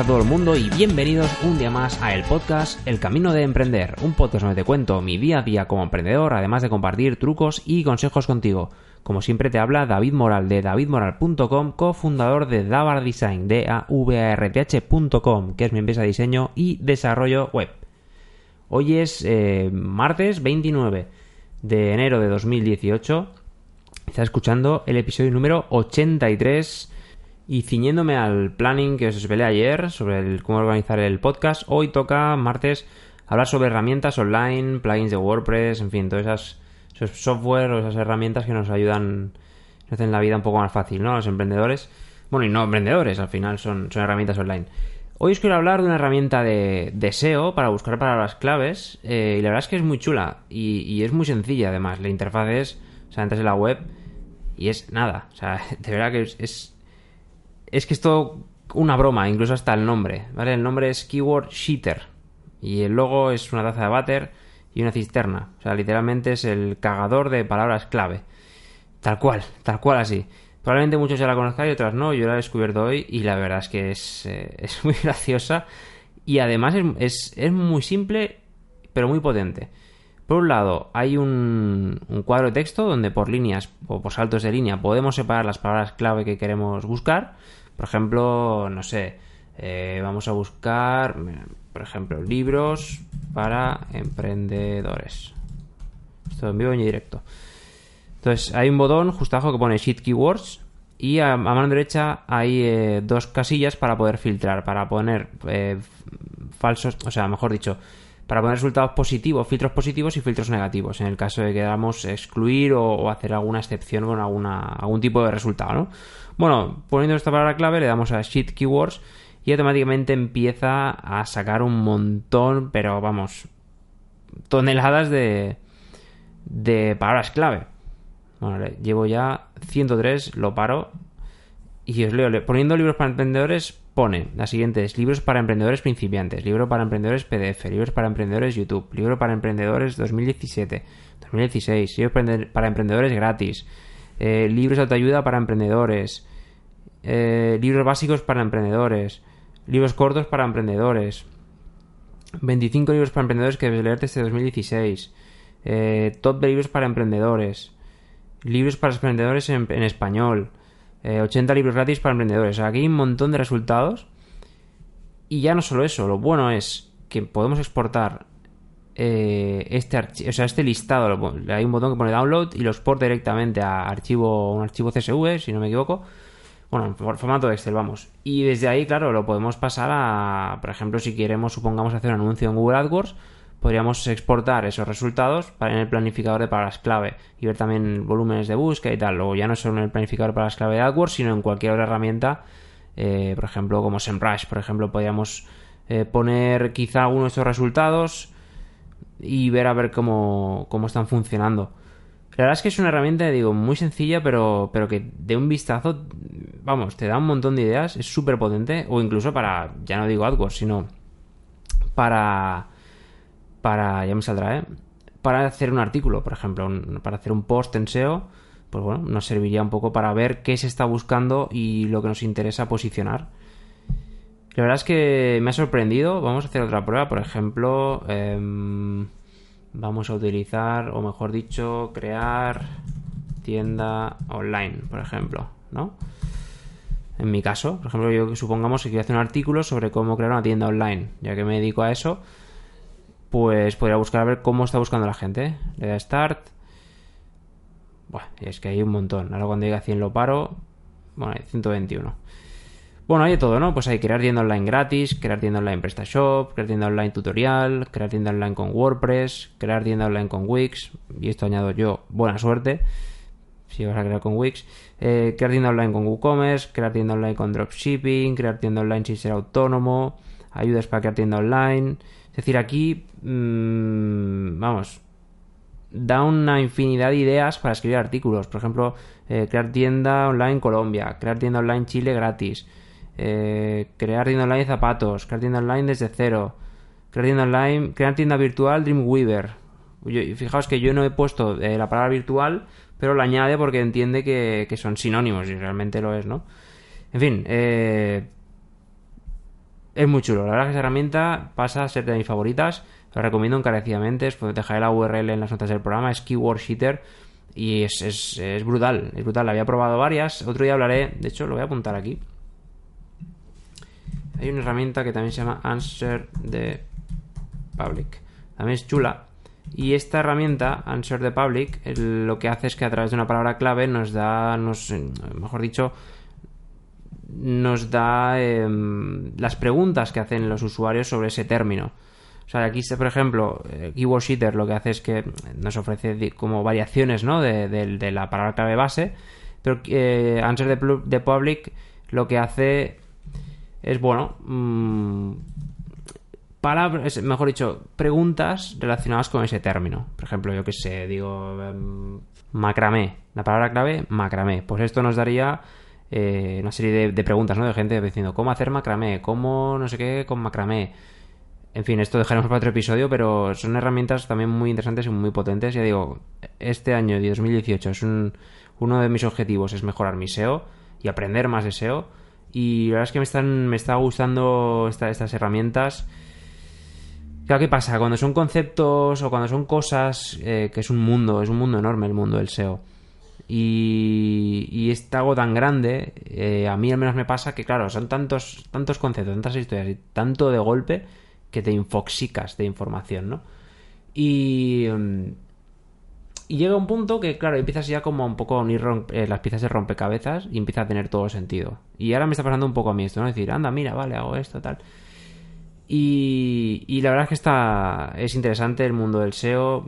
a todo el mundo y bienvenidos un día más a el podcast El Camino de Emprender, un podcast donde te cuento mi día a día como emprendedor, además de compartir trucos y consejos contigo. Como siempre te habla David Moral de davidmoral.com, cofundador de Davar Design, de avarth.com, que es mi empresa de diseño y desarrollo web. Hoy es eh, martes 29 de enero de 2018. Estás escuchando el episodio número 83 y ciñéndome al planning que os desvelé ayer sobre el, cómo organizar el podcast, hoy toca martes hablar sobre herramientas online, plugins de WordPress, en fin, todas esas esos software o esas herramientas que nos ayudan, nos hacen la vida un poco más fácil, ¿no? Los emprendedores. Bueno, y no emprendedores, al final son, son herramientas online. Hoy os quiero hablar de una herramienta de, SEO para buscar palabras claves eh, y la verdad es que es muy chula y, es muy sencilla además. La interfaz es, o sea, entras en la web y es nada. O sea, de verdad que es es que es todo una broma, incluso hasta el nombre, ¿vale? El nombre es Keyword Sheeter y el logo es una taza de váter y una cisterna. O sea, literalmente es el cagador de palabras clave. Tal cual, tal cual así. Probablemente muchos ya la conozcan y otras no. Yo la he descubierto hoy y la verdad es que es, eh, es muy graciosa y además es, es, muy simple pero muy potente. Por un lado, hay un, un, cuadro de texto donde por líneas o por saltos de línea podemos separar las palabras clave que queremos buscar. Por ejemplo, no sé, eh, vamos a buscar, por ejemplo, libros para emprendedores. Esto en vivo y en directo. Entonces, hay un botón justo abajo que pone Sheet Keywords y a, mano derecha hay eh, dos casillas para poder filtrar, para poner eh, falsos, o sea, mejor dicho, para poner resultados positivos, filtros positivos y filtros negativos, en el caso de que queramos excluir o, hacer alguna excepción con algún tipo de resultado, ¿no? Bueno, poniendo esta palabra clave le damos a Sheet Keywords y automáticamente empieza a sacar un montón, pero vamos, toneladas de, de palabras clave. Bueno, llevo ya 103, lo paro y os leo. Poniendo libros para emprendedores, pone la siguiente es libros para emprendedores principiantes, libro para emprendedores PDF, libros para emprendedores YouTube, libro para emprendedores 2017, 2016, libros para emprendedores gratis, eh, libros de autoayuda para emprendedores, eh, libros básicos para emprendedores, libros cortos para emprendedores, 25 libros para emprendedores que debes leerte este 2016, eh, top de libros para emprendedores, libros para emprendedores en, español, 80 libros gratis para emprendedores. aquí hay un montón de resultados. Y ya no solo eso, lo bueno es que podemos exportar este o sea, este listado. Hay un botón que pone download y lo exporta directamente a archivo, un archivo CSV, si no me equivoco. Bueno, en formato de Excel, vamos. Y desde ahí, claro, lo podemos pasar a, por ejemplo, si queremos, supongamos, hacer un anuncio en Google AdWords, podríamos exportar esos resultados en el planificador de palabras clave y ver también volúmenes de búsqueda y tal. Luego ya no solo en el planificador de palabras clave de AdWords, sino en cualquier otra herramienta, eh, por ejemplo, como SEMrush, por ejemplo, podríamos eh, poner quizá algunos de estos resultados y ver a ver cómo, cómo están funcionando. La verdad es que es una herramienta, digo, muy sencilla, pero, pero que de un vistazo, vamos, te da un montón de ideas, es súper potente, o incluso para, ya no digo AdWords, sino para, para, ya me saldrá, ¿eh? Para hacer un artículo, por ejemplo, para hacer un post en SEO, pues bueno, nos serviría un poco para ver qué se está buscando y lo que nos interesa posicionar. La verdad es que me ha sorprendido, vamos a hacer otra prueba, por ejemplo... Eh, vamos a utilizar, o mejor dicho, crear tienda online, por ejemplo, ¿no? En mi caso, por ejemplo, yo supongamos que quiero hacer un artículo sobre cómo crear una tienda online, ya que me dedico a eso, pues podría buscar a ver cómo está buscando la gente. Le da Start. Bueno, es que hay un montón. Ahora cuando llegue a 100 lo paro. Bueno, hay 121. Bueno, hay de todo, ¿no? Pues hay crear tienda online gratis, crear tienda online PrestaShop, crear tienda online tutorial, crear tienda online con WordPress, crear tienda online con Wix, y esto añado yo, buena suerte, si vas a crear con Wix, eh, crear tienda online con WooCommerce, crear tienda online con Dropshipping, crear tienda online sin ser autónomo, ayudas para crear tienda online. Es decir, aquí, mmm, vamos, da una infinidad de ideas para escribir artículos. Por ejemplo, eh, crear tienda online Colombia, crear tienda online Chile gratis, eh, crear tienda online zapatos, crear tienda online desde cero, crear tienda online, crear tienda virtual Dreamweaver. fijaos que yo no he puesto eh, la palabra virtual, pero la añade porque entiende que, son sinónimos y realmente lo es, ¿no? En fin, eh, es muy chulo. La verdad que esa herramienta pasa a ser de mis favoritas. Lo recomiendo encarecidamente. Os dejaré la URL en las notas del programa. Es Keyword Sheeter. Y es, es, es brutal. Es brutal. La había probado varias. Otro día hablaré. De hecho, lo voy a apuntar aquí. Hay una herramienta que también se llama Answer the Public. También es chula. Y esta herramienta, Answer the Public, lo que hace es que a través de una palabra clave nos da, nos, mejor dicho, nos da em, las preguntas que hacen los usuarios sobre ese término. O sea, aquí, por ejemplo, eh, Keyword Sheeter lo que hace es que nos ofrece como variaciones ¿no? de, la palabra clave base, pero eh, Answer the, Public lo que hace es, bueno, mmm, palabras, mejor dicho, preguntas relacionadas con ese término. Por ejemplo, yo que sé, digo em, macramé, la palabra clave macramé. Pues esto nos daría eh, una serie de, preguntas, ¿no? De gente diciendo cómo hacer macramé, cómo no sé qué con macramé. En fin, esto dejaremos para otro episodio, pero son herramientas también muy interesantes y muy potentes. Ya digo, este año de 2018 es un, uno de mis objetivos es mejorar mi SEO y aprender más de SEO. Y la verdad es que me están me está gustando estas herramientas Claro, ¿qué pasa? Cuando son conceptos o cuando son cosas, eh, que es un mundo, es un mundo enorme el mundo del SEO. Y, y es algo tan grande, eh, a mí al menos me pasa que, claro, son tantos, tantos conceptos, tantas historias y tanto de golpe que te infoxicas de información, ¿no? Y, y llega un punto que, claro, empiezas ya como un poco a unir eh, las piezas de rompecabezas y empieza a tener todo sentido. Y ahora me está pasando un poco a mí esto, ¿no? Es decir, anda, mira, vale, hago esto, tal. Y, la verdad es que está es interesante el mundo del SEO.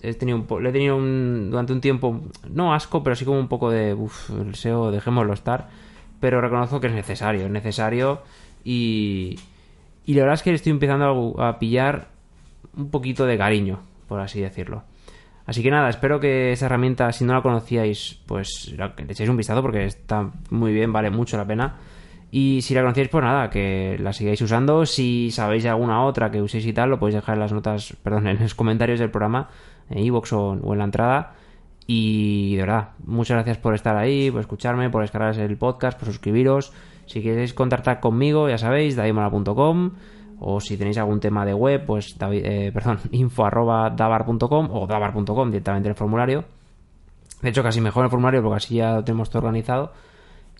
He tenido le he tenido durante un tiempo, no asco, pero sí como un poco de, uff, el SEO, dejémoslo estar. Pero reconozco que es necesario, es necesario. Y, y la verdad es que estoy empezando a, pillar un poquito de cariño, por así decirlo. Así que nada, espero que esa herramienta, si no la conocíais, pues le echéis un vistazo porque está muy bien, vale mucho la pena. Y si la conocéis, pues nada, que la sigáis usando. Si sabéis alguna otra que uséis y tal, lo podéis dejar en las notas, perdón, en los comentarios del programa, en iVoox o, en la entrada. Y de verdad, muchas gracias por estar ahí, por escucharme, por descargar el podcast, por suscribiros. Si queréis contactar conmigo, ya sabéis, daimala.com o si tenéis algún tema de web, pues eh, perdón, info o dabar.com directamente en el formulario. De hecho, casi mejor el formulario porque así ya lo tenemos todo organizado.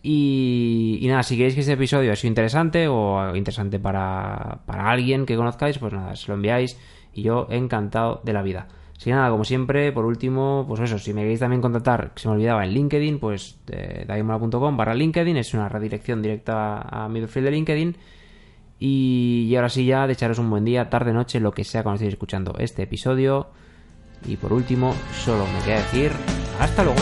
Y, nada, si queréis que este episodio sea interesante o interesante para, para alguien que conozcáis, pues nada, se lo enviáis y yo encantado de la vida. Que nada, como siempre, por último, pues eso, si me queréis también contactar, que se me olvidaba, en LinkedIn, pues eh, barra LinkedIn, es una redirección directa a mi perfil de LinkedIn. Y, y ahora sí ya, de echaros un buen día, tarde, noche, lo que sea cuando estéis escuchando este episodio. Y por último, solo me queda decir, hasta luego.